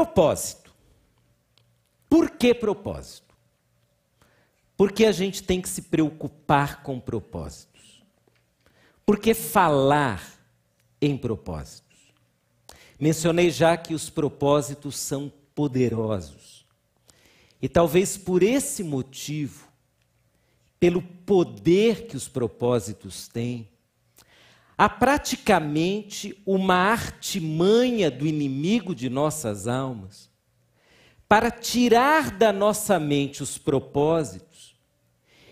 Propósito. Por que propósito? Porque a gente tem que se preocupar com propósitos. Porque falar em propósitos. Mencionei já que os propósitos são poderosos. E talvez por esse motivo, pelo poder que os propósitos têm, há praticamente uma artimanha do inimigo de nossas almas para tirar da nossa mente os propósitos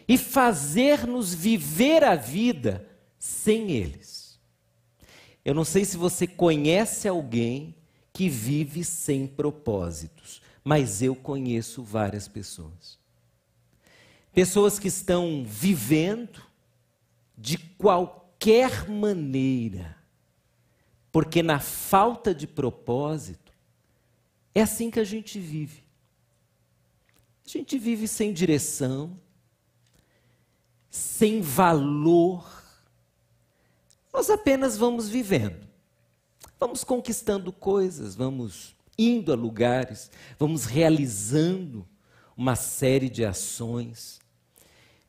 e fazer-nos viver a vida sem eles. Eu não sei se você conhece alguém que vive sem propósitos, mas eu conheço várias pessoas. Pessoas que estão vivendo de qualquer qualquer maneira, porque na falta de propósito, é assim que a gente vive. A gente vive sem direção, sem valor. Nós apenas vamos vivendo. Vamos conquistando coisas, vamos indo a lugares, vamos realizando uma série de ações.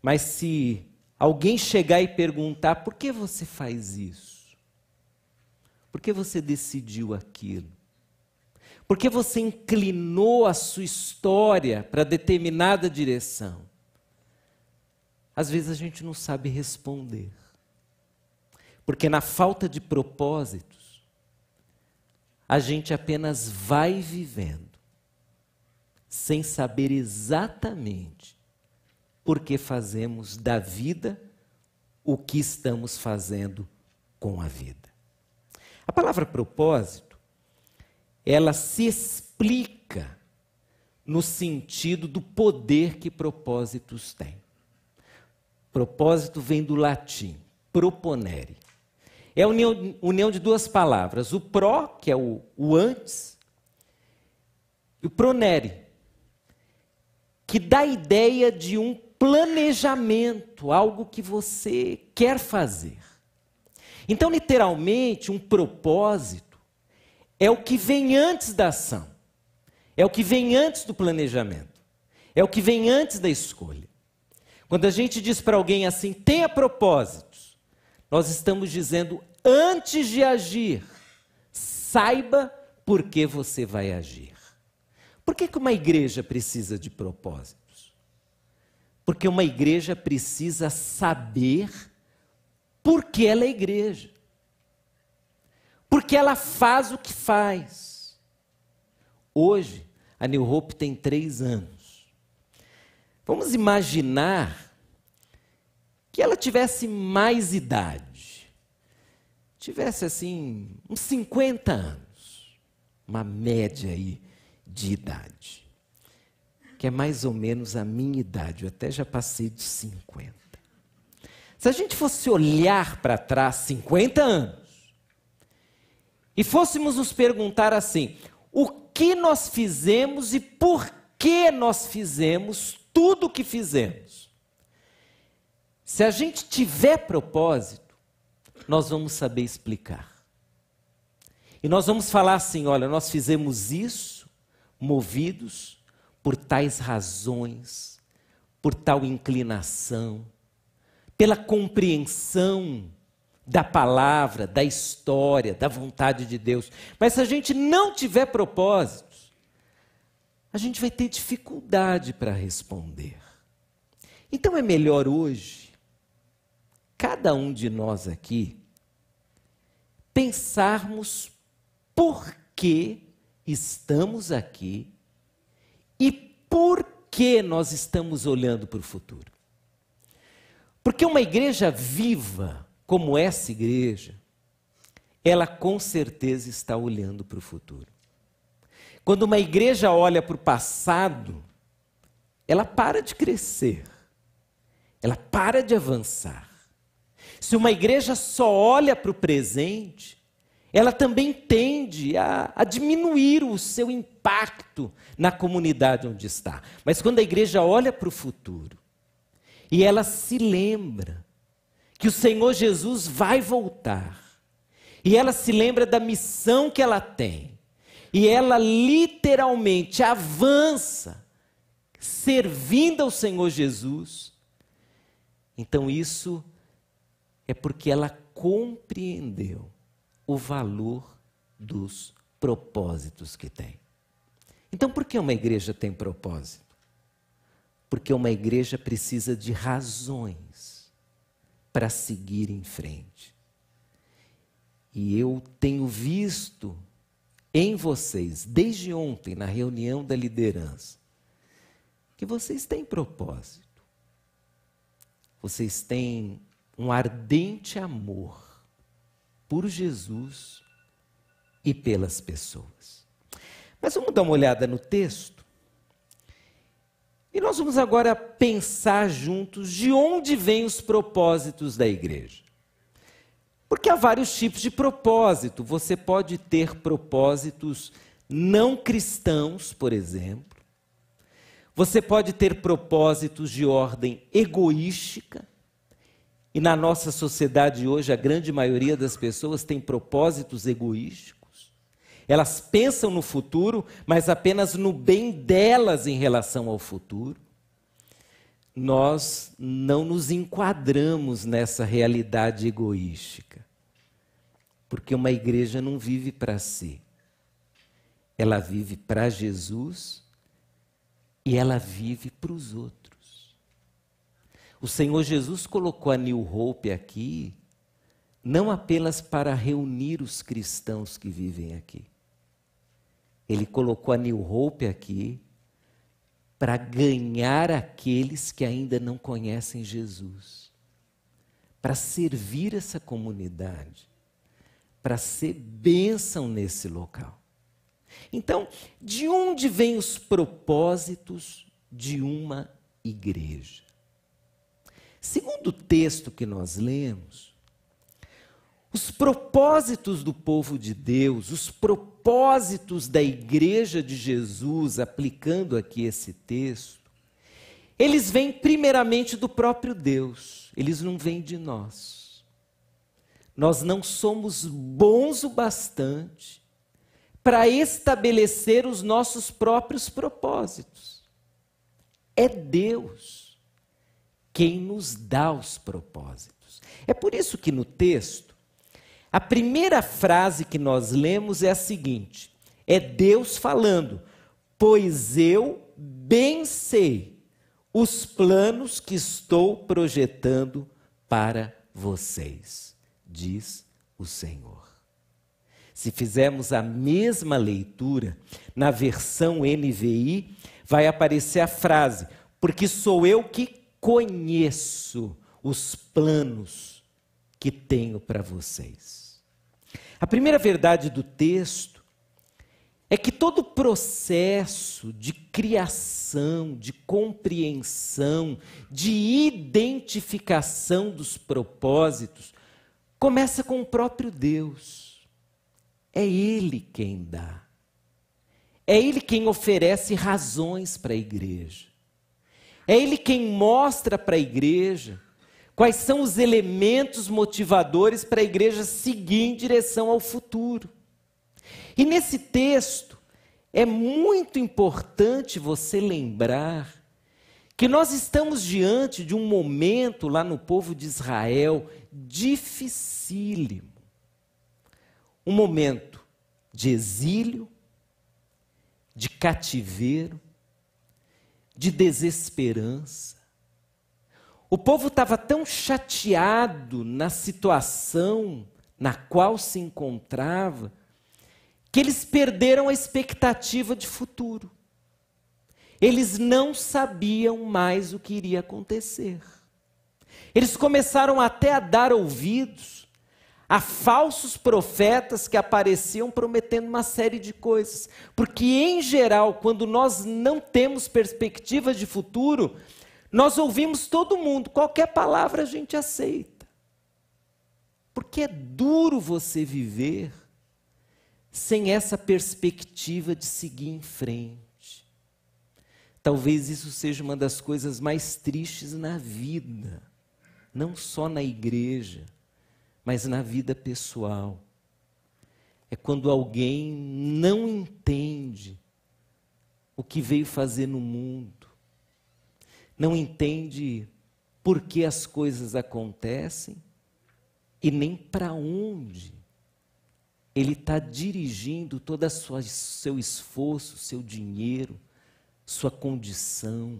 Mas se alguém chegar e perguntar: por que você faz isso? Por que você decidiu aquilo? Por que você inclinou a sua história para determinada direção? Às vezes a gente não sabe responder. Porque na falta de propósitos, a gente apenas vai vivendo, sem saber exatamente porque fazemos da vida o que estamos fazendo com a vida. A palavra propósito, ela se explica no sentido do poder que propósitos têm. Propósito vem do latim, proponere. É a união, união de duas palavras, o pro, que é o, o antes, e o pronere, que dá a ideia de um planejamento, algo que você quer fazer. Então, literalmente, um propósito é o que vem antes da ação, é o que vem antes do planejamento, é o que vem antes da escolha. Quando a gente diz para alguém assim, tenha propósitos, nós estamos dizendo, antes de agir, saiba por que você vai agir. Por que, que uma igreja precisa de propósito? Porque uma igreja precisa saber por que ela é igreja. Porque ela faz o que faz. Hoje, a New Hope tem três anos. Vamos imaginar que ela tivesse mais idade. Tivesse assim, uns 50 anos. Uma média aí de idade que é mais ou menos a minha idade, eu até já passei dos 50. Se a gente fosse olhar para trás 50 anos e fôssemos nos perguntar assim: o que nós fizemos e por que nós fizemos tudo o que fizemos? Se a gente tiver propósito, nós vamos saber explicar. E nós vamos falar assim: olha, nós fizemos isso movidos por tais razões, por tal inclinação, pela compreensão da palavra, da história, da vontade de Deus. Mas se a gente não tiver propósitos, a gente vai ter dificuldade para responder. Então é melhor hoje, cada um de nós aqui, pensarmos por que estamos aqui e por que nós estamos olhando para o futuro? Porque uma igreja viva, como essa igreja, ela com certeza está olhando para o futuro. Quando uma igreja olha para o passado, ela para de crescer, ela para de avançar. Se uma igreja só olha para o presente, ela também tende a, a, diminuir o seu impacto na comunidade onde está. Mas quando a igreja olha para o futuro e ela se lembra que o Senhor Jesus vai voltar, e ela se lembra da missão que ela tem, e ela literalmente avança servindo ao Senhor Jesus, então isso é porque ela compreendeu o valor dos propósitos que tem. Então, por que uma igreja tem propósito? Porque uma igreja precisa de razões para seguir em frente. E eu tenho visto em vocês, desde ontem, na reunião da liderança, que vocês têm propósito. Vocês têm um ardente amor por Jesus e pelas pessoas. Mas vamos dar uma olhada no texto. E nós vamos agora pensar juntos de onde vêm os propósitos da igreja. Porque há vários tipos de propósito. Você pode ter propósitos não cristãos, por exemplo. Você pode ter propósitos de ordem egoística. E na nossa sociedade hoje, a grande maioria das pessoas tem propósitos egoísticos. Elas pensam no futuro, mas apenas no bem delas em relação ao futuro. Nós não nos enquadramos nessa realidade egoística. Porque uma igreja não vive para si. Ela vive para Jesus e ela vive para os outros. O Senhor Jesus colocou a New Hope aqui, não apenas para reunir os cristãos que vivem aqui. Ele colocou a New Hope aqui para ganhar aqueles que ainda não conhecem Jesus, para servir essa comunidade, para ser bênção nesse local. Então, de onde vêm os propósitos de uma igreja? Segundo o texto que nós lemos, os propósitos do povo de Deus, os propósitos da igreja de Jesus, aplicando aqui esse texto, eles vêm primeiramente do próprio Deus, eles não vêm de nós. Nós não somos bons o bastante para estabelecer os nossos próprios propósitos. É Deus quem nos dá os propósitos. É por isso que no texto, a primeira frase que nós lemos é a seguinte: é Deus falando, pois eu bem sei os planos que estou projetando para vocês, diz o Senhor. Se fizermos a mesma leitura na versão NVI, vai aparecer a frase: porque sou eu que conheço os planos que tenho para vocês. A primeira verdade do texto é que todo processo de criação, de compreensão, de identificação dos propósitos começa com o próprio Deus. É Ele quem dá. É Ele quem oferece razões para a igreja. É Ele quem mostra para a igreja quais são os elementos motivadores para a igreja seguir em direção ao futuro. E nesse texto, é muito importante você lembrar que nós estamos diante de um momento lá no povo de Israel dificílimo. Um momento de exílio, de cativeiro, de desesperança. O povo estava tão chateado na situação na qual se encontrava, que eles perderam a expectativa de futuro. Eles não sabiam mais o que iria acontecer. Eles começaram até a dar ouvidos a falsos profetas que apareciam prometendo uma série de coisas. Porque, em geral, quando nós não temos perspectivas de futuro, nós ouvimos todo mundo, qualquer palavra a gente aceita. Porque é duro você viver sem essa perspectiva de seguir em frente. Talvez isso seja uma das coisas mais tristes na vida, não só na igreja mas na vida pessoal. é quando alguém não entende o que veio fazer no mundo, não entende por que as coisas acontecem e nem para onde ele está dirigindo todo o seu esforço, seu dinheiro, sua condição.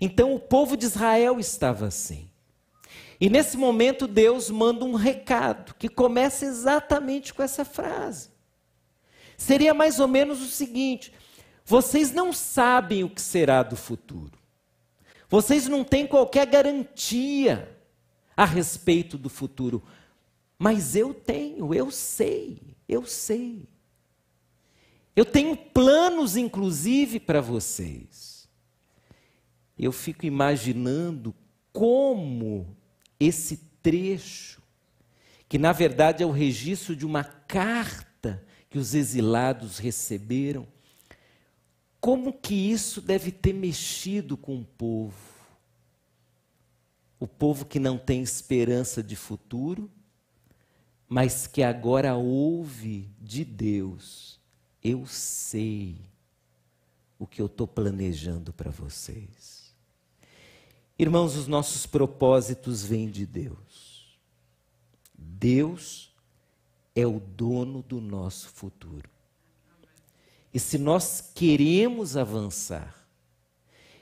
Então o povo de Israel estava assim. E nesse momento Deus manda um recado que começa exatamente com essa frase. Seria mais ou menos o seguinte: vocês não sabem o que será do futuro. Vocês não têm qualquer garantia a respeito do futuro. Mas eu tenho, eu sei, eu sei. Eu tenho planos, inclusive, para vocês. Eu fico imaginando como esse trecho, que na verdade é o registro de uma carta que os exilados receberam, como que isso deve ter mexido com o povo? O povo que não tem esperança de futuro, mas que agora ouve de Deus: eu sei o que eu estou planejando para vocês. Irmãos, os nossos propósitos vêm de Deus. Deus é o dono do nosso futuro. E se nós queremos avançar,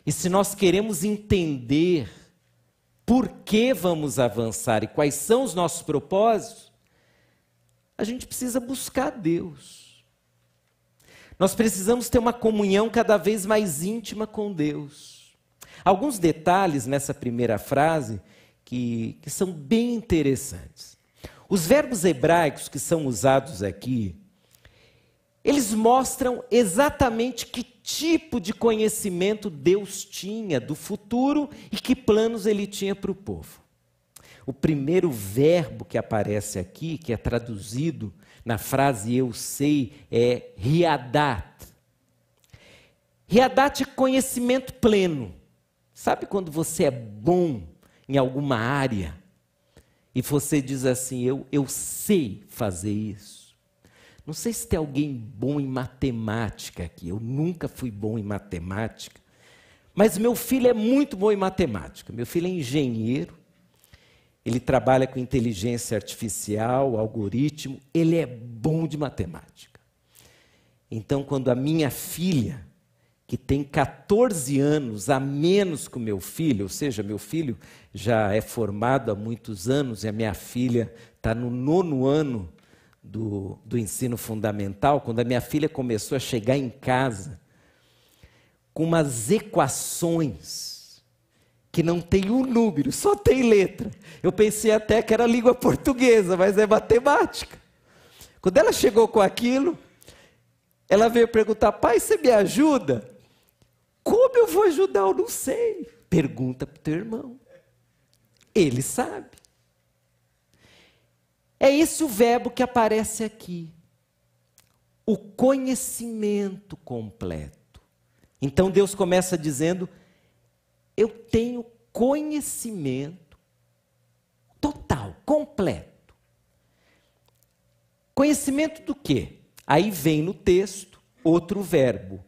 e se nós queremos entender por que vamos avançar e quais são os nossos propósitos, a gente precisa buscar Deus. Nós precisamos ter uma comunhão cada vez mais íntima com Deus. Alguns detalhes nessa primeira frase que, que são bem interessantes. Os verbos hebraicos que são usados aqui, eles mostram exatamente que tipo de conhecimento Deus tinha do futuro e que planos ele tinha para o povo. O primeiro verbo que aparece aqui, que é traduzido na frase eu sei, é riadat. Riadat é conhecimento pleno. Sabe quando você é bom em alguma área e você diz assim: eu, eu sei fazer isso? Não sei se tem alguém bom em matemática aqui. Eu nunca fui bom em matemática. Mas meu filho é muito bom em matemática. Meu filho é engenheiro ele trabalha com inteligência artificial, algoritmo, ele é bom de matemática. Então, quando a minha filha, que tem 14 anos a menos que o meu filho, ou seja, meu filho já é formado há muitos anos e a minha filha está no nono ano do, do ensino fundamental, quando a minha filha começou a chegar em casa com umas equações que não tem um número, só tem letra. Eu pensei até que era língua portuguesa, mas é matemática. Quando ela chegou com aquilo, ela veio perguntar: pai, você me ajuda? Como eu vou ajudar? Eu não sei. Pergunta para o teu irmão. Ele sabe. É esse o verbo que aparece aqui. O conhecimento completo. Então Deus começa dizendo: eu tenho conhecimento total, completo. Conhecimento do quê? Aí vem no texto outro verbo,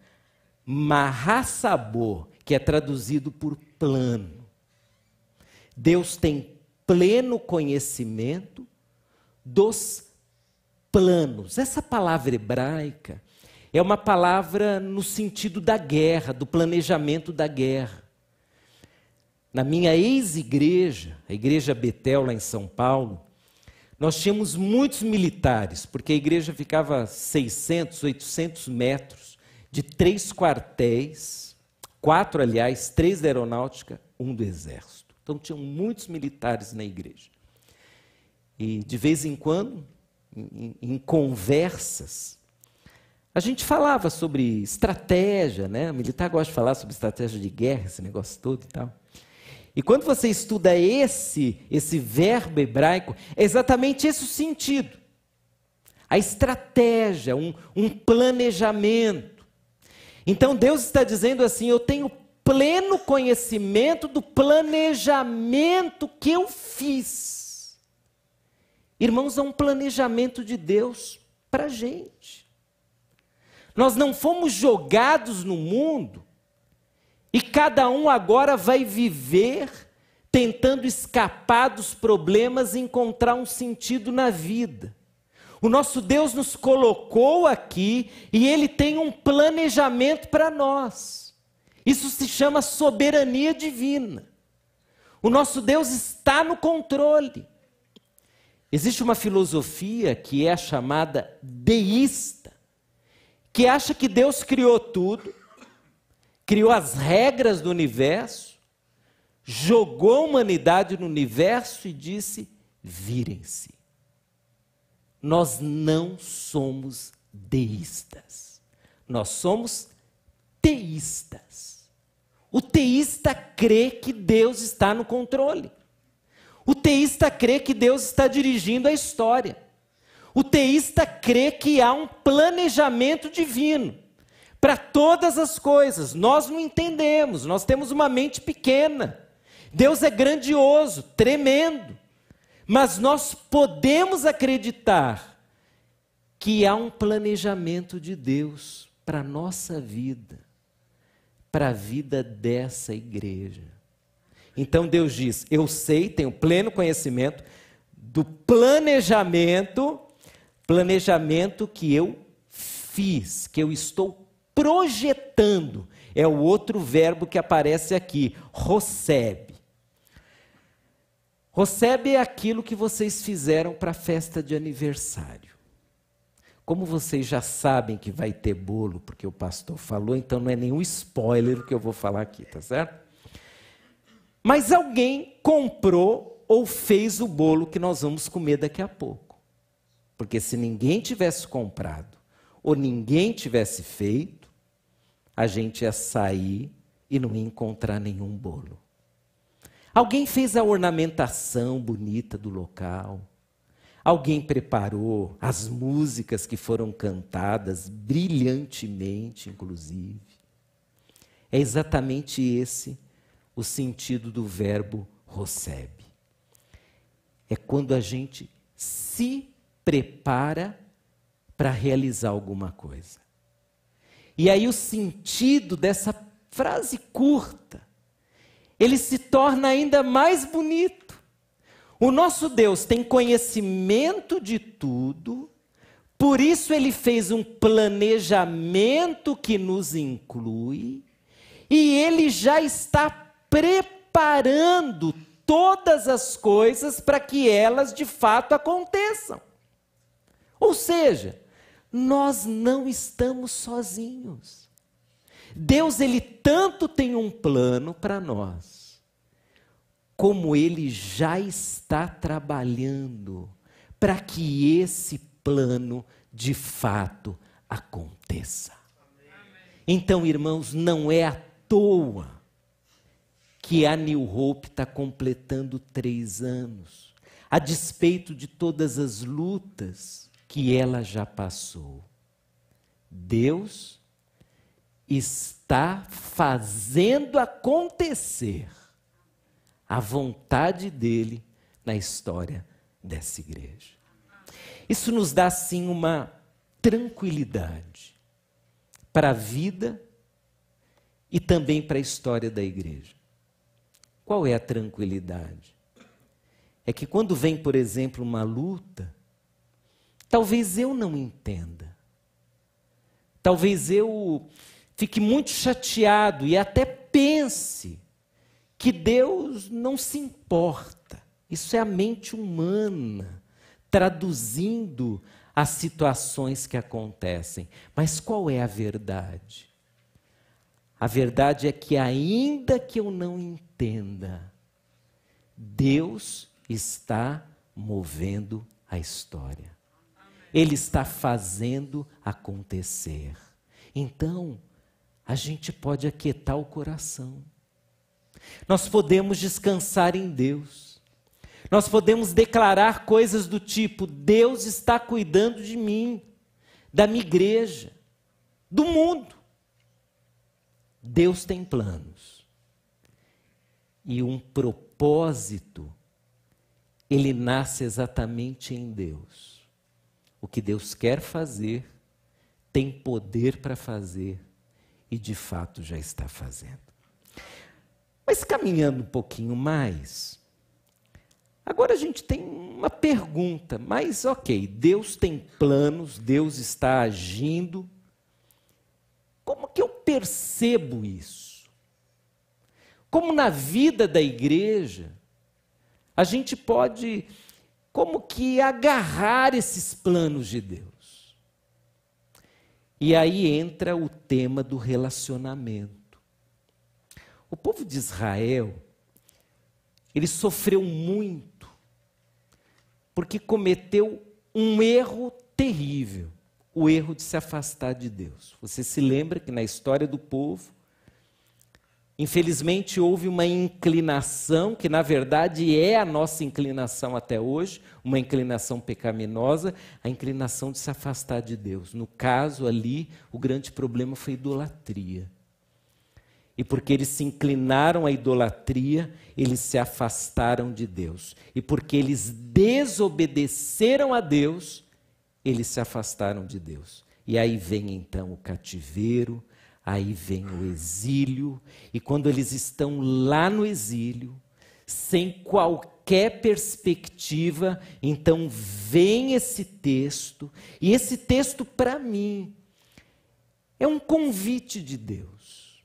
marrassabor, que é traduzido por plano. Deus tem pleno conhecimento dos planos. Essa palavra hebraica é uma palavra no sentido da guerra, do planejamento da guerra. Na minha ex-igreja, a igreja Betel, lá em São Paulo, nós tínhamos muitos militares, porque a igreja ficava 600, 800 metros de três quartéis, quatro, aliás, três da aeronáutica, um do exército. Então, tinham muitos militares na igreja. E, de vez em quando, em, em conversas, a gente falava sobre estratégia, né? O militar gosta de falar sobre estratégia de guerra, esse negócio todo e tal. E quando você estuda esse, esse verbo hebraico, é exatamente esse o sentido. A estratégia, um, um planejamento. Então Deus está dizendo assim: eu tenho pleno conhecimento do planejamento que eu fiz. Irmãos, é um planejamento de Deus para a gente. Nós não fomos jogados no mundo e cada um agora vai viver tentando escapar dos problemas e encontrar um sentido na vida. O nosso Deus nos colocou aqui e ele tem um planejamento para nós. Isso se chama soberania divina. O nosso Deus está no controle. Existe uma filosofia que é chamada deísta, que acha que Deus criou tudo, criou as regras do universo, jogou a humanidade no universo e disse: virem-se. Nós não somos deístas, nós somos teístas. O teísta crê que Deus está no controle. O teísta crê que Deus está dirigindo a história. O teísta crê que há um planejamento divino para todas as coisas. Nós não entendemos, nós temos uma mente pequena. Deus é grandioso, tremendo. Mas nós podemos acreditar que há um planejamento de Deus para a nossa vida, para a vida dessa igreja. Então Deus diz: Eu sei, tenho pleno conhecimento do planejamento, planejamento que eu fiz, que eu estou projetando. É o outro verbo que aparece aqui, recebe. Recebe aquilo que vocês fizeram para a festa de aniversário. Como vocês já sabem que vai ter bolo, porque o pastor falou, então não é nenhum spoiler o que eu vou falar aqui, tá certo? Mas alguém comprou ou fez o bolo que nós vamos comer daqui a pouco. Porque se ninguém tivesse comprado ou ninguém tivesse feito, a gente ia sair e não ia encontrar nenhum bolo. Alguém fez a ornamentação bonita do local. Alguém preparou as músicas que foram cantadas brilhantemente, inclusive. É exatamente esse o sentido do verbo recebe. É quando a gente se prepara para realizar alguma coisa. E aí o sentido dessa frase curta ele se torna ainda mais bonito. O nosso Deus tem conhecimento de tudo, por isso ele fez um planejamento que nos inclui, e ele já está preparando todas as coisas para que elas de fato aconteçam. Ou seja, nós não estamos sozinhos. Deus ele tanto tem um plano para nós, como ele já está trabalhando para que esse plano de fato aconteça. Então, irmãos, não é à toa que a New Hope está completando três anos, a despeito de todas as lutas que ela já passou. Deus está fazendo acontecer a vontade dele na história dessa igreja. Isso nos dá, sim, uma tranquilidade para a vida e também para a história da igreja. Qual é a tranquilidade? É que quando vem, por exemplo, uma luta, talvez eu não entenda. Talvez eu fique muito chateado e até pense que Deus não se importa. Isso é a mente humana traduzindo as situações que acontecem. Mas qual é a verdade? A verdade é que, ainda que eu não entenda, Deus está movendo a história. Ele está fazendo acontecer. Então, a gente pode aquietar o coração. Nós podemos descansar em Deus. Nós podemos declarar coisas do tipo: Deus está cuidando de mim, da minha igreja, do mundo. Deus tem planos. E um propósito, ele nasce exatamente em Deus. o que Deus quer fazer, tem poder para fazer e de fato já está fazendo. Mas caminhando um pouquinho mais, agora a gente tem uma pergunta, mas ok, Deus tem planos, Deus está agindo. Como que eu percebo isso? Como na vida da igreja, a gente pode, como que, agarrar esses planos de Deus? E aí entra o tema do relacionamento. O povo de Israel, ele sofreu muito, porque cometeu um erro terrível o erro de se afastar de Deus. Você se lembra que na história do povo, Infelizmente, houve uma inclinação, que na verdade é a nossa inclinação até hoje, uma inclinação pecaminosa, a inclinação de se afastar de Deus. No caso ali, o grande problema foi idolatria. E porque eles se inclinaram à idolatria, eles se afastaram de Deus. E porque eles desobedeceram a Deus, eles se afastaram de Deus. E aí vem então o cativeiro, Aí vem o exílio, e quando eles estão lá no exílio, sem qualquer perspectiva, então vem esse texto, e esse texto, para mim, é um convite de Deus,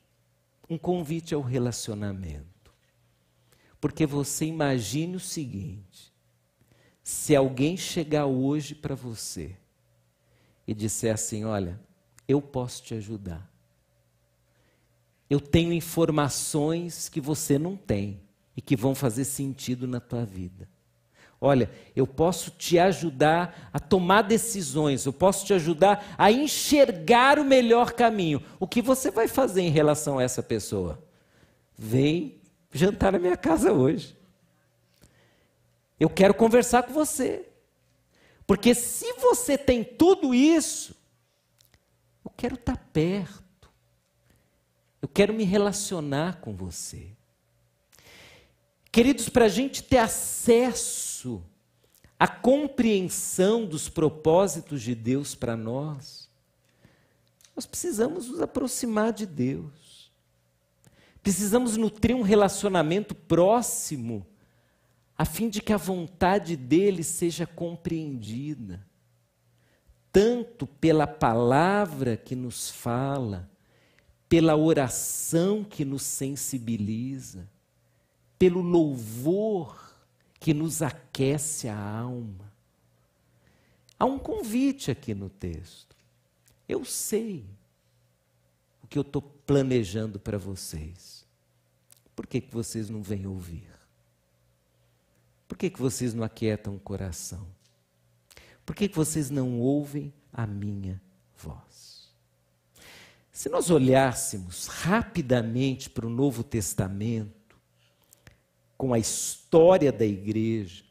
um convite ao relacionamento. Porque você imagine o seguinte: se alguém chegar hoje para você e disser assim: Olha, eu posso te ajudar eu tenho informações que você não tem e que vão fazer sentido na tua vida. Olha, eu posso te ajudar a tomar decisões, eu posso te ajudar a enxergar o melhor caminho. O que você vai fazer em relação a essa pessoa? Vem jantar na minha casa hoje. Eu quero conversar com você. Porque se você tem tudo isso, eu quero estar perto. Eu quero me relacionar com você. Queridos, para a gente ter acesso à compreensão dos propósitos de Deus para nós, nós precisamos nos aproximar de Deus. Precisamos nutrir um relacionamento próximo, a fim de que a vontade dele seja compreendida, tanto pela palavra que nos fala, pela oração que nos sensibiliza, pelo louvor que nos aquece a alma. Há um convite aqui no texto. Eu sei o que eu estou planejando para vocês. Por que, que vocês não vêm ouvir? Por que, que vocês não aquietam o coração? Por que, que vocês não ouvem a minha voz? Se nós olhássemos rapidamente para o Novo Testamento, com a história da igreja,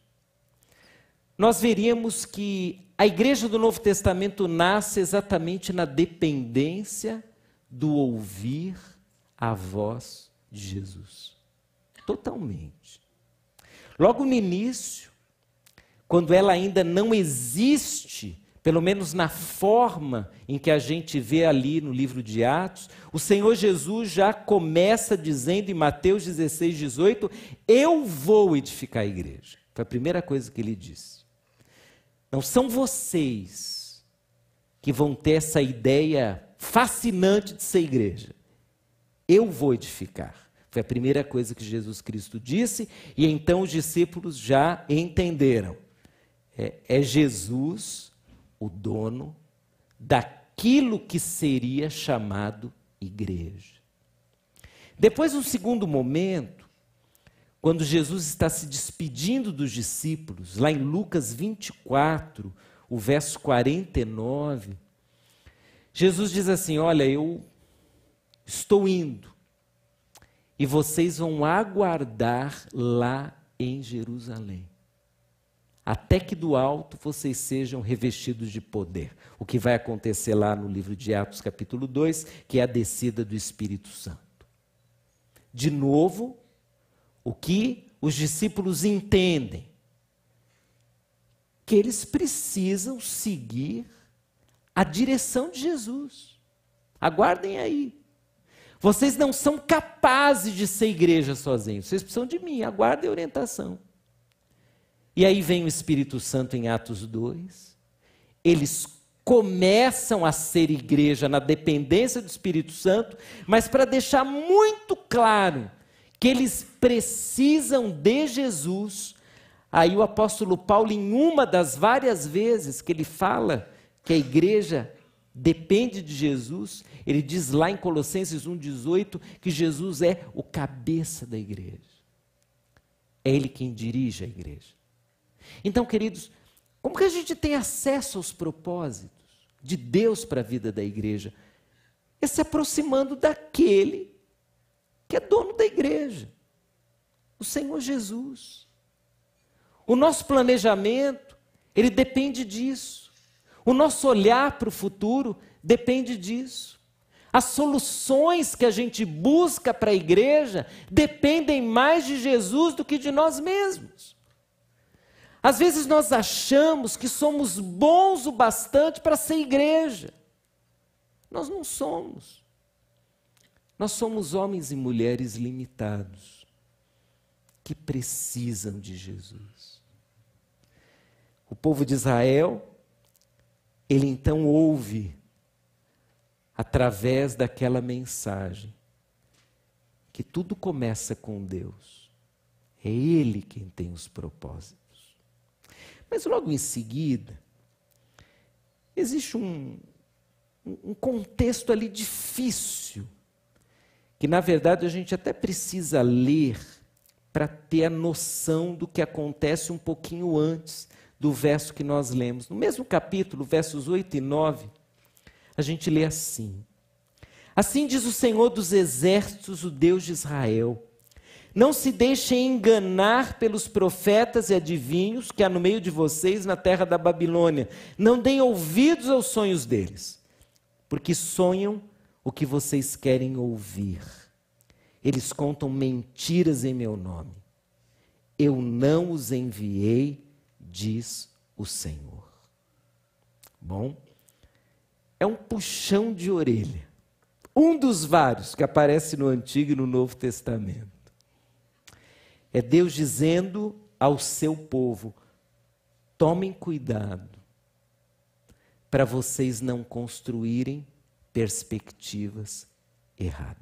nós veríamos que a igreja do Novo Testamento nasce exatamente na dependência do ouvir a voz de Jesus. Totalmente. Logo no início, quando ela ainda não existe pelo menos na forma em que a gente vê ali no livro de Atos, o Senhor Jesus já começa dizendo em Mateus 16, 18: Eu vou edificar a igreja. Foi a primeira coisa que ele disse. Não são vocês que vão ter essa ideia fascinante de ser igreja. Eu vou edificar. Foi a primeira coisa que Jesus Cristo disse, e então os discípulos já entenderam. É, é Jesus o dono daquilo que seria chamado igreja. Depois, um segundo momento, quando Jesus está se despedindo dos discípulos, lá em Lucas 24, o verso 49, Jesus diz assim: Olha, eu estou indo, e vocês vão aguardar lá em Jerusalém até que do alto vocês sejam revestidos de poder. O que vai acontecer lá no livro de Atos, capítulo 2, que é a descida do Espírito Santo. De novo, o que os discípulos entendem que eles precisam seguir a direção de Jesus. Aguardem aí. Vocês não são capazes de ser igreja sozinhos. Vocês precisam de mim. Aguardem a orientação. E aí vem o Espírito Santo em Atos 2. Eles começam a ser igreja na dependência do Espírito Santo, mas para deixar muito claro que eles precisam de Jesus. Aí o apóstolo Paulo, em uma das várias vezes que ele fala que a igreja depende de Jesus, ele diz lá em Colossenses 1,18 que Jesus é o cabeça da igreja. É ele quem dirige a igreja. Então, queridos, como que a gente tem acesso aos propósitos de Deus para a vida da igreja? É se aproximando daquele que é dono da igreja, o Senhor Jesus. O nosso planejamento, ele depende disso. O nosso olhar para o futuro depende disso. As soluções que a gente busca para a igreja dependem mais de Jesus do que de nós mesmos. Às vezes nós achamos que somos bons o bastante para ser igreja. Nós não somos. Nós somos homens e mulheres limitados que precisam de Jesus. O povo de Israel, ele então ouve através daquela mensagem que tudo começa com Deus. É Ele quem tem os propósitos. Mas logo em seguida, existe um, um contexto ali difícil, que na verdade a gente até precisa ler para ter a noção do que acontece um pouquinho antes do verso que nós lemos. No mesmo capítulo, versos 8 e 9, a gente lê assim: Assim diz o Senhor dos exércitos, o Deus de Israel não se deixem enganar pelos profetas e adivinhos que há no meio de vocês na terra da Babilônia. Não deem ouvidos aos sonhos deles, porque sonham o que vocês querem ouvir. Eles contam mentiras em meu nome. Eu não os enviei, diz o Senhor. Bom, é um puxão de orelha. Um dos vários que aparece no Antigo e no Novo Testamento. É Deus dizendo ao seu povo: tomem cuidado para vocês não construírem perspectivas erradas.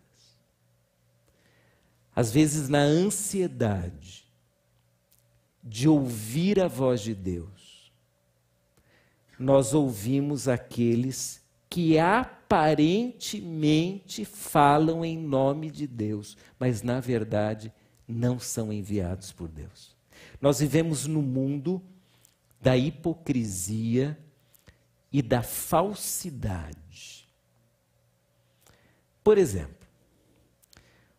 Às vezes, na ansiedade de ouvir a voz de Deus, nós ouvimos aqueles que aparentemente falam em nome de Deus, mas na verdade não são enviados por Deus. Nós vivemos no mundo da hipocrisia e da falsidade. Por exemplo,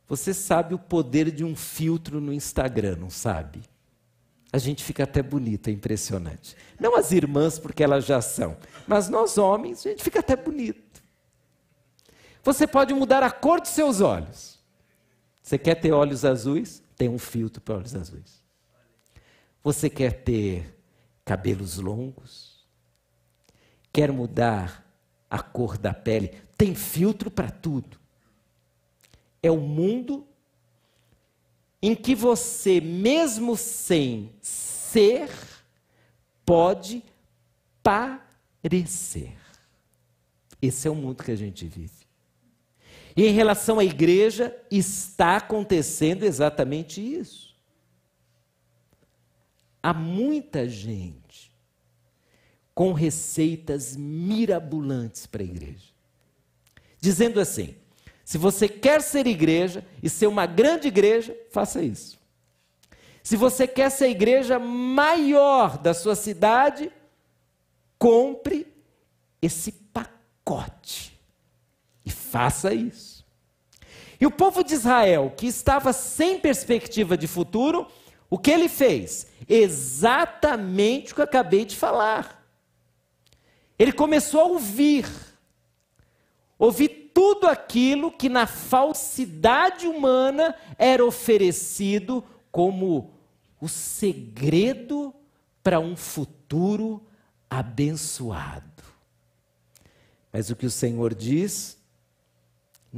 você sabe o poder de um filtro no Instagram, não sabe? A gente fica até bonito, é impressionante. Não as irmãs, porque elas já são, mas nós homens, a gente fica até bonito. Você pode mudar a cor dos seus olhos. Você quer ter olhos azuis? Tem um filtro para olhos azuis. Você quer ter cabelos longos? Quer mudar a cor da pele? Tem filtro para tudo. É o mundo em que você, mesmo sem ser, pode parecer. Esse é o mundo que a gente vive. E em relação à igreja, está acontecendo exatamente isso. Há muita gente com receitas mirabolantes para a igreja. Dizendo assim: se você quer ser igreja e ser uma grande igreja, faça isso. Se você quer ser a igreja maior da sua cidade, compre esse pacote. Faça isso. E o povo de Israel, que estava sem perspectiva de futuro, o que ele fez? Exatamente o que eu acabei de falar. Ele começou a ouvir, ouvir tudo aquilo que na falsidade humana era oferecido como o segredo para um futuro abençoado. Mas o que o Senhor diz?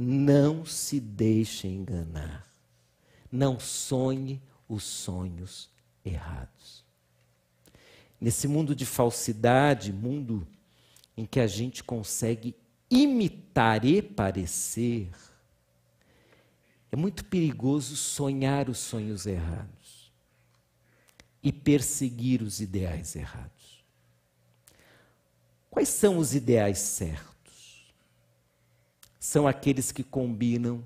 Não se deixe enganar. Não sonhe os sonhos errados. Nesse mundo de falsidade, mundo em que a gente consegue imitar e parecer, é muito perigoso sonhar os sonhos errados e perseguir os ideais errados. Quais são os ideais certos? São aqueles que combinam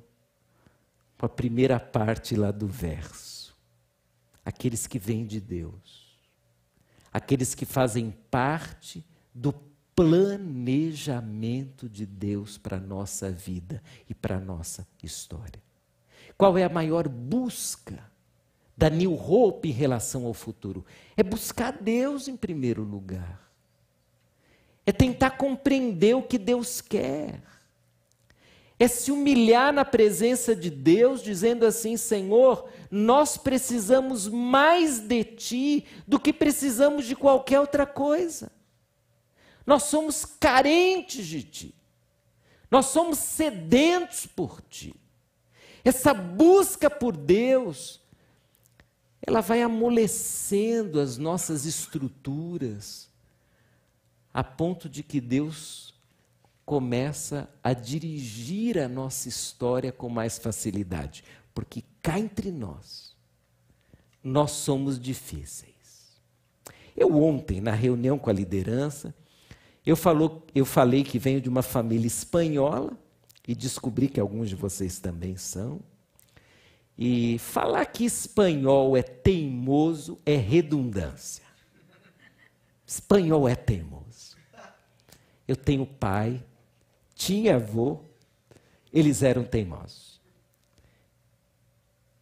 com a primeira parte lá do verso. Aqueles que vêm de Deus. Aqueles que fazem parte do planejamento de Deus para a nossa vida e para a nossa história. Qual é a maior busca da New Hope em relação ao futuro? É buscar Deus em primeiro lugar. É tentar compreender o que Deus quer é se humilhar na presença de Deus, dizendo assim: Senhor, nós precisamos mais de Ti do que precisamos de qualquer outra coisa. Nós somos carentes de Ti, nós somos sedentos por Ti. Essa busca por Deus, ela vai amolecendo as nossas estruturas, a ponto de que Deus começa a dirigir a nossa história com mais facilidade, porque cá entre nós, nós somos difíceis. Eu ontem, na reunião com a liderança, eu, falou, eu falei que venho de uma família espanhola, e descobri que alguns de vocês também são. E falar que espanhol é teimoso é redundância. Espanhol é teimoso. Eu tenho pai tinha avô, eles eram teimosos.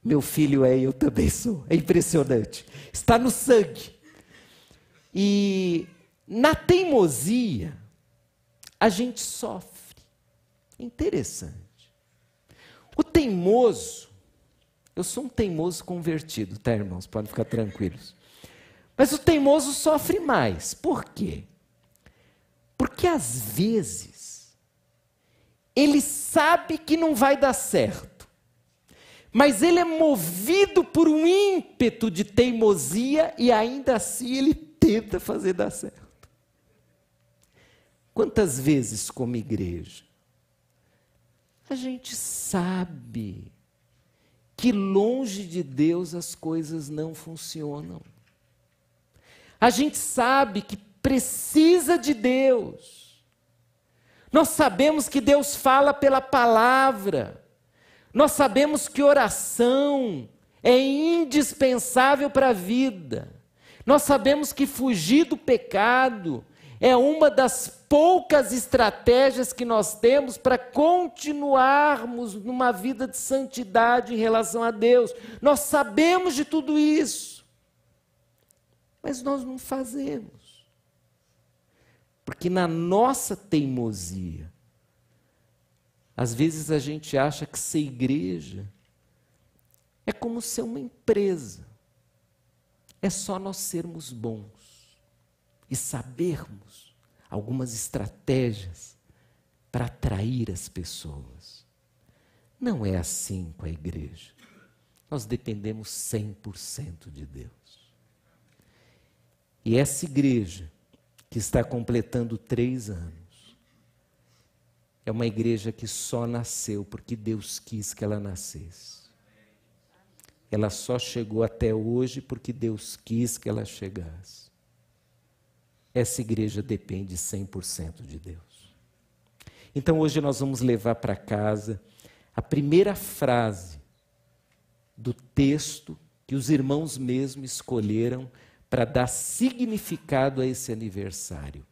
Meu filho é, eu também sou. É impressionante. Está no sangue. E na teimosia, a gente sofre. Interessante. O teimoso, eu sou um teimoso convertido, tá, irmãos? Podem ficar tranquilos. Mas o teimoso sofre mais. Por quê? Porque às vezes ele sabe que não vai dar certo, mas ele é movido por um ímpeto de teimosia e ainda assim ele tenta fazer dar certo. Quantas vezes, como igreja, a gente sabe que longe de Deus as coisas não funcionam. A gente sabe que precisa de Deus. Nós sabemos que Deus fala pela palavra. Nós sabemos que oração é indispensável para a vida. Nós sabemos que fugir do pecado é uma das poucas estratégias que nós temos para continuarmos numa vida de santidade em relação a Deus. Nós sabemos de tudo isso, mas nós não fazemos. Porque na nossa teimosia, às vezes a gente acha que ser igreja é como ser uma empresa. É só nós sermos bons e sabermos algumas estratégias para atrair as pessoas. Não é assim com a igreja. Nós dependemos 100% de Deus. E essa igreja que está completando três anos. É uma igreja que só nasceu porque Deus quis que ela nascesse. Ela só chegou até hoje porque Deus quis que ela chegasse. Essa igreja depende 100% de Deus. Então hoje nós vamos levar para casa a primeira frase do texto que os irmãos mesmo escolheram para dar significado a esse aniversário.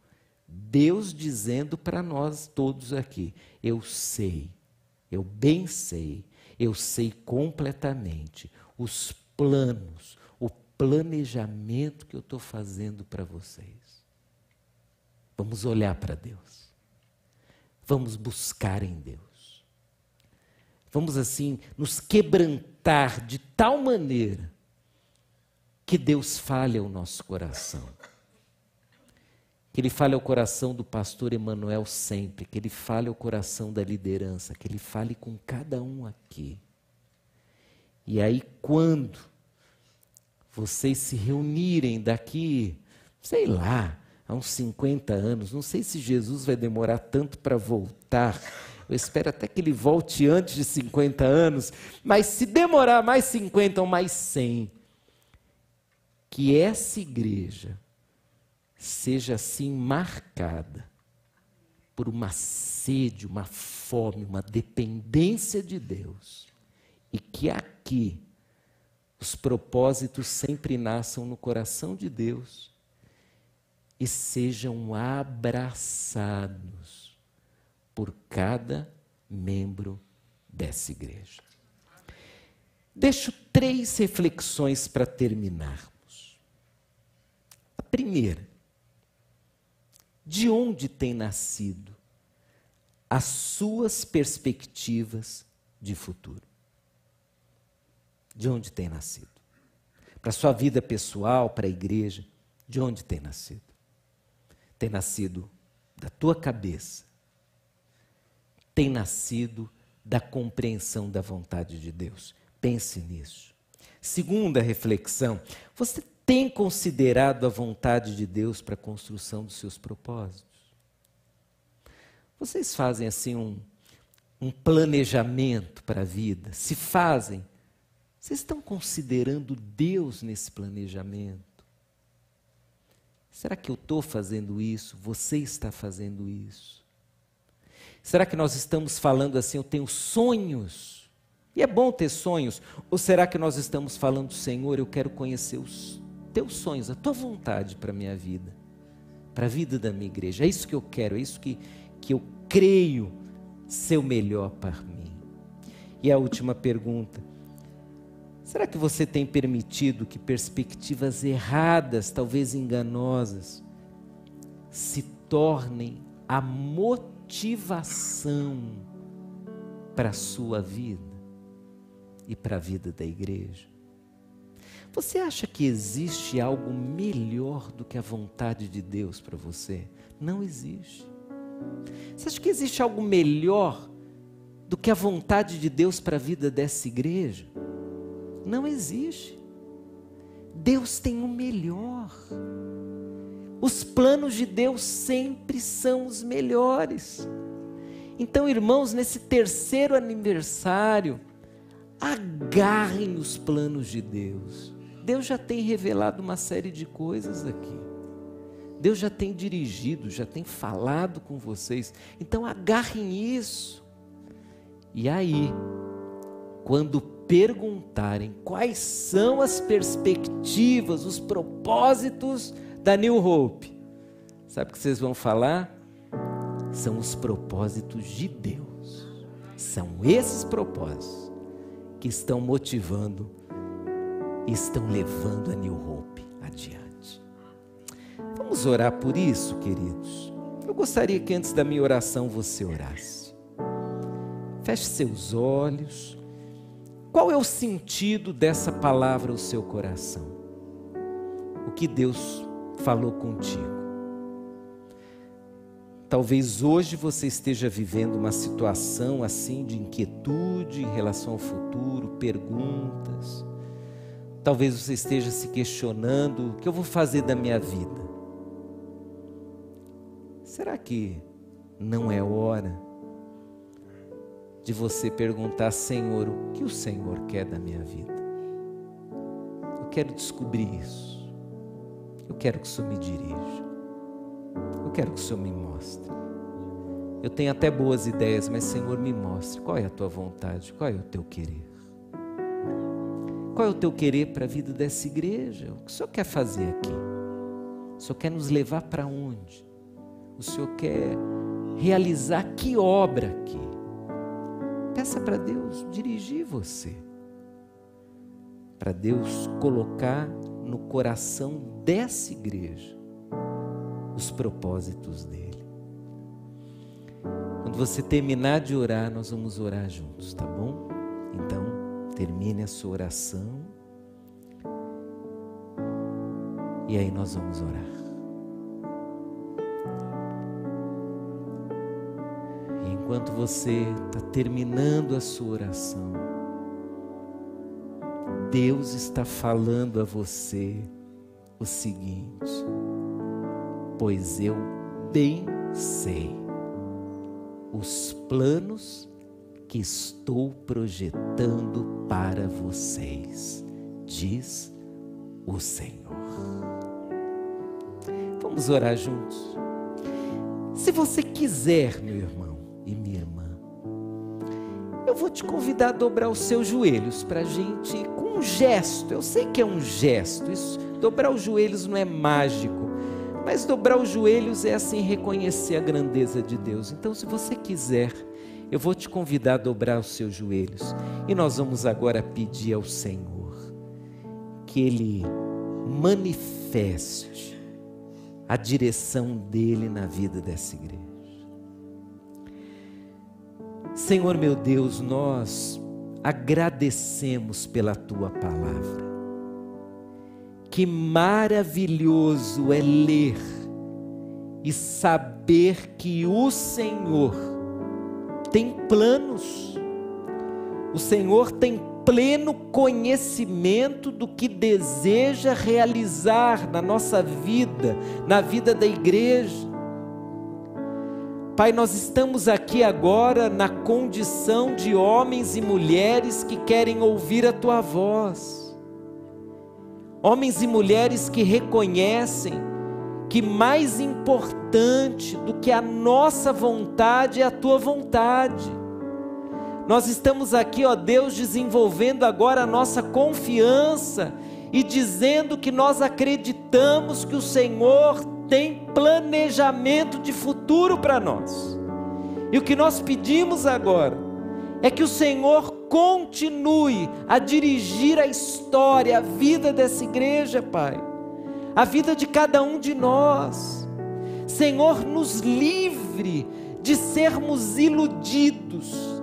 Deus dizendo para nós todos aqui: eu sei, eu bem sei, eu sei completamente os planos, o planejamento que eu estou fazendo para vocês. Vamos olhar para Deus. Vamos buscar em Deus. Vamos assim nos quebrantar de tal maneira que Deus fale ao nosso coração. Que Ele fale ao coração do pastor Emanuel sempre, que Ele fale ao coração da liderança, que Ele fale com cada um aqui. E aí, quando vocês se reunirem daqui, sei lá, há uns 50 anos, não sei se Jesus vai demorar tanto para voltar. Eu espero até que ele volte antes de 50 anos, mas se demorar mais 50 ou mais 100, que essa igreja seja assim marcada por uma sede, uma fome, uma dependência de Deus. E que aqui os propósitos sempre nasçam no coração de Deus e sejam abraçados por cada membro dessa igreja. Deixo três reflexões para terminarmos. Primeira, de onde tem nascido as suas perspectivas de futuro? De onde tem nascido? Para a sua vida pessoal, para a igreja, de onde tem nascido? Tem nascido da tua cabeça, tem nascido da compreensão da vontade de Deus. Pense nisso. Segunda reflexão, você tem considerado a vontade de Deus para a construção dos seus propósitos? Vocês fazem assim um, um planejamento para a vida? Se fazem, vocês estão considerando Deus nesse planejamento? Será que eu estou fazendo isso? Você está fazendo isso? Será que nós estamos falando assim, eu tenho sonhos? E é bom ter sonhos? Ou será que nós estamos falando, Senhor, eu quero conhecer os teus sonhos, a tua vontade para a minha vida, para a vida da minha igreja. É isso que eu quero, é isso que, que eu creio ser o melhor para mim. E a última pergunta: será que você tem permitido que perspectivas erradas, talvez enganosas, se tornem a motivação para a sua vida e para a vida da igreja? Você acha que existe algo melhor do que a vontade de Deus para você? Não existe. Você acha que existe algo melhor do que a vontade de Deus para a vida dessa igreja? Não existe. Deus tem o melhor. Os planos de Deus sempre são os melhores. Então, irmãos, nesse terceiro aniversário, agarrem os planos de Deus. Deus já tem revelado uma série de coisas aqui. Deus já tem dirigido, já tem falado com vocês. Então agarrem isso. E aí, quando perguntarem quais são as perspectivas, os propósitos da New Hope, sabe o que vocês vão falar? São os propósitos de Deus. São esses propósitos que estão motivando estão levando a New Hope adiante. Vamos orar por isso, queridos. Eu gostaria que antes da minha oração você orasse. Feche seus olhos. Qual é o sentido dessa palavra ao seu coração? O que Deus falou contigo? Talvez hoje você esteja vivendo uma situação assim de inquietude em relação ao futuro, perguntas. Talvez você esteja se questionando: o que eu vou fazer da minha vida? Será que não é hora de você perguntar, Senhor, o que o Senhor quer da minha vida? Eu quero descobrir isso. Eu quero que o Senhor me dirija. Eu quero que o Senhor me mostre. Eu tenho até boas ideias, mas Senhor, me mostre qual é a tua vontade, qual é o teu querer. Qual é o teu querer para a vida dessa igreja? O que o Senhor quer fazer aqui? O Senhor quer nos levar para onde? O Senhor quer realizar que obra aqui? Peça para Deus dirigir você. Para Deus colocar no coração dessa igreja os propósitos dele. Quando você terminar de orar, nós vamos orar juntos, tá bom? Então, termine a sua oração. E aí nós vamos orar. E enquanto você está terminando a sua oração, Deus está falando a você o seguinte: pois eu bem sei os planos que estou projetando para vocês, diz o Senhor. Vamos orar juntos. Se você quiser, meu irmão e minha irmã, eu vou te convidar a dobrar os seus joelhos para a gente, com um gesto. Eu sei que é um gesto, isso, dobrar os joelhos não é mágico, mas dobrar os joelhos é assim reconhecer a grandeza de Deus. Então, se você quiser, eu vou te convidar a dobrar os seus joelhos e nós vamos agora pedir ao Senhor que Ele manifeste a direção dele na vida dessa igreja. Senhor meu Deus, nós agradecemos pela tua palavra. Que maravilhoso é ler e saber que o Senhor tem planos. O Senhor tem pleno conhecimento do que deseja realizar na nossa vida, na vida da igreja. Pai, nós estamos aqui agora na condição de homens e mulheres que querem ouvir a tua voz. Homens e mulheres que reconhecem que mais importante do que a nossa vontade é a tua vontade. Nós estamos aqui, ó Deus, desenvolvendo agora a nossa confiança e dizendo que nós acreditamos que o Senhor tem planejamento de futuro para nós. E o que nós pedimos agora é que o Senhor continue a dirigir a história, a vida dessa igreja, Pai a vida de cada um de nós. Senhor, nos livre de sermos iludidos.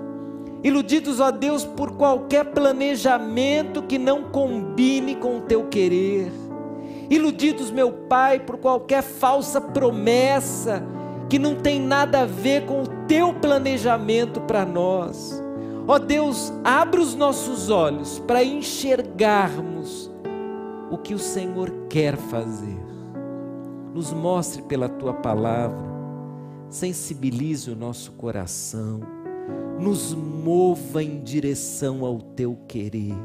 Iludidos, ó Deus, por qualquer planejamento que não combine com o teu querer. Iludidos, meu Pai, por qualquer falsa promessa que não tem nada a ver com o teu planejamento para nós. Ó Deus, abra os nossos olhos para enxergarmos o que o Senhor quer fazer. Nos mostre pela tua palavra, sensibilize o nosso coração, nos mova em direção ao teu querer.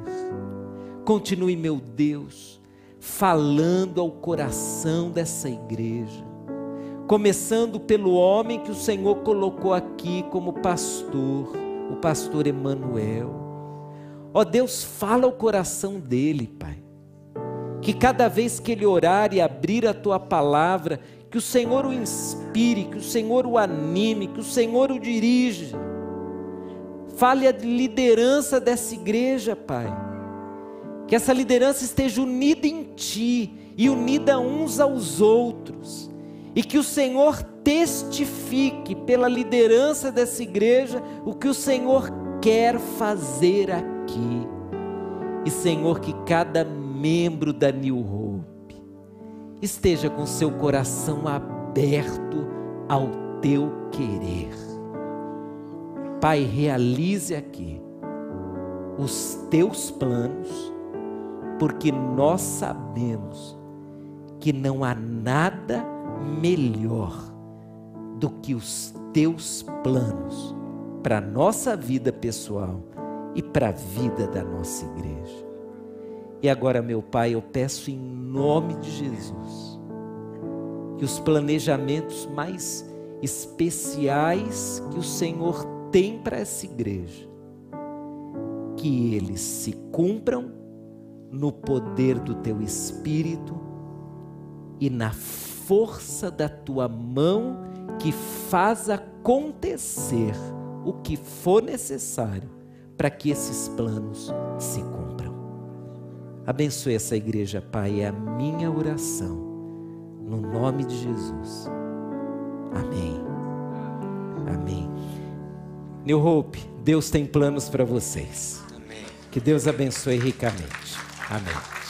Continue, meu Deus, falando ao coração dessa igreja, começando pelo homem que o Senhor colocou aqui como pastor, o pastor Emanuel. Ó Deus, fala ao coração dele, Pai que cada vez que ele orar e abrir a tua palavra, que o Senhor o inspire, que o Senhor o anime, que o Senhor o dirija. Fale a liderança dessa igreja, Pai. Que essa liderança esteja unida em Ti e unida uns aos outros. E que o Senhor testifique pela liderança dessa igreja o que o Senhor quer fazer aqui. E Senhor, que cada membro da New Hope esteja com seu coração aberto ao teu querer. Pai, realize aqui os teus planos, porque nós sabemos que não há nada melhor do que os teus planos para a nossa vida pessoal e para a vida da nossa igreja. E agora, meu Pai, eu peço em nome de Jesus que os planejamentos mais especiais que o Senhor tem para essa igreja, que eles se cumpram no poder do teu Espírito e na força da tua mão que faz acontecer o que for necessário para que esses planos se cumpram. Abençoe essa igreja, Pai, é a minha oração. No nome de Jesus. Amém. Amém. New Hope, Deus tem planos para vocês. Amém. Que Deus abençoe ricamente. Amém.